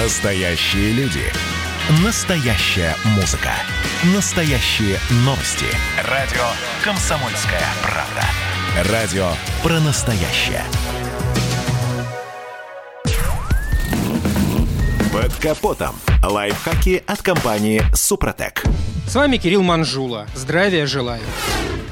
Настоящие люди. Настоящая музыка. Настоящие новости. Радио «Комсомольская правда». Радио про настоящее. Под капотом. Лайфхаки от компании «Супротек». С вами Кирилл Манжула. Здравия желаю.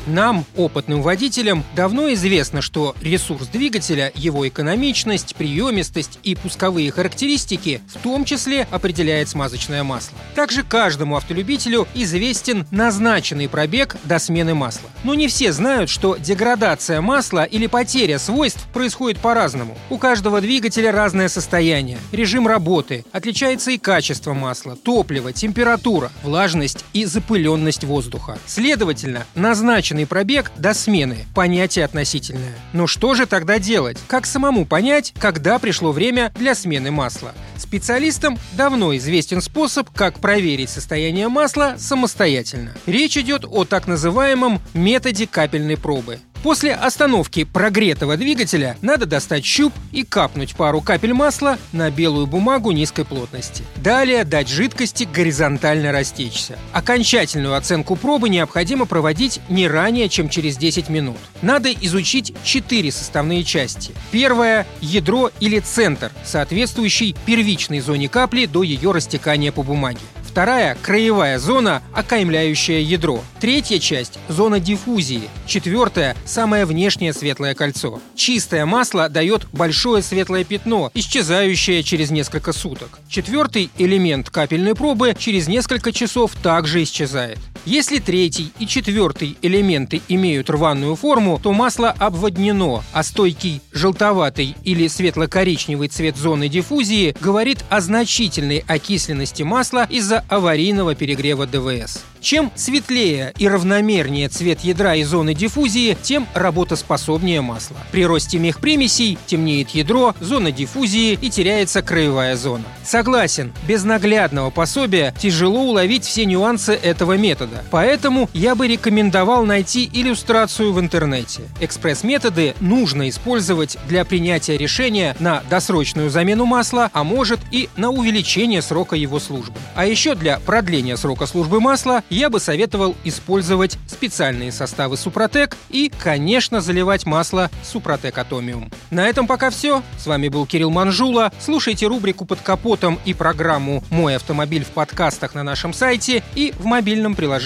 Нам, опытным водителям, давно известно, что ресурс двигателя, его экономичность, приемистость и пусковые характеристики в том числе определяет смазочное масло. Также каждому автолюбителю известен назначенный пробег до смены масла. Но не все знают, что деградация масла или потеря свойств происходит по-разному. У каждого двигателя разное состояние, режим работы, отличается и качество масла, топливо, температура, влажность и запыленность воздуха. Следовательно, назначенный назначенный пробег до смены. Понятие относительное. Но что же тогда делать? Как самому понять, когда пришло время для смены масла? Специалистам давно известен способ, как проверить состояние масла самостоятельно. Речь идет о так называемом методе капельной пробы. После остановки прогретого двигателя надо достать щуп и капнуть пару капель масла на белую бумагу низкой плотности. Далее дать жидкости горизонтально растечься. Окончательную оценку пробы необходимо проводить не ранее, чем через 10 минут. Надо изучить четыре составные части. Первая – ядро или центр, соответствующий первичной зоне капли до ее растекания по бумаге. Вторая – краевая зона, окаймляющая ядро. Третья часть – зона диффузии. Четвертая – самое внешнее светлое кольцо. Чистое масло дает большое светлое пятно, исчезающее через несколько суток. Четвертый элемент капельной пробы через несколько часов также исчезает. Если третий и четвертый элементы имеют рваную форму, то масло обводнено, а стойкий желтоватый или светло-коричневый цвет зоны диффузии говорит о значительной окисленности масла из-за аварийного перегрева ДВС. Чем светлее и равномернее цвет ядра и зоны диффузии, тем работоспособнее масло. При росте мехпримесей темнеет ядро, зона диффузии и теряется краевая зона. Согласен, без наглядного пособия тяжело уловить все нюансы этого метода. Поэтому я бы рекомендовал найти иллюстрацию в интернете. Экспресс-методы нужно использовать для принятия решения на досрочную замену масла, а может и на увеличение срока его службы. А еще для продления срока службы масла я бы советовал использовать специальные составы Супротек и, конечно, заливать масло Супротек Атомиум. На этом пока все. С вами был Кирилл Манжула. Слушайте рубрику «Под капотом» и программу «Мой автомобиль» в подкастах на нашем сайте и в мобильном приложении